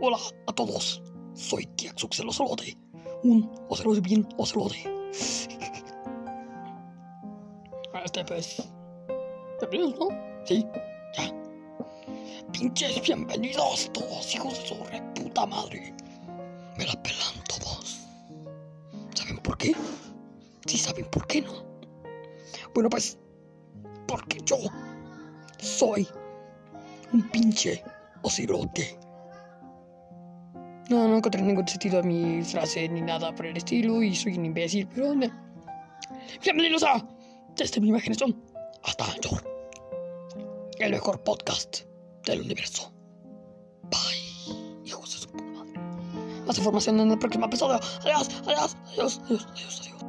Hola a todos. Soy Kiaxux el Ocelote. Un ocelote bien ocelote. Este pues. Bienvenidos, ¿no? Sí, ya. Pinches bienvenidos todos, hijos de su reputa madre. Me la pelan todos. ¿Saben por qué? Sí saben por qué, ¿no? Bueno, pues. Porque yo soy un pinche ocelote. No, no encontré ningún sentido a mi frase ni nada por el estilo y soy un imbécil, pero no. Bienvenidos a Desde mi imaginación hasta el mejor podcast del universo. Bye, hijos de su puta madre. Más información en el próximo episodio. Adiós, adiós, adiós, adiós, adiós, adiós.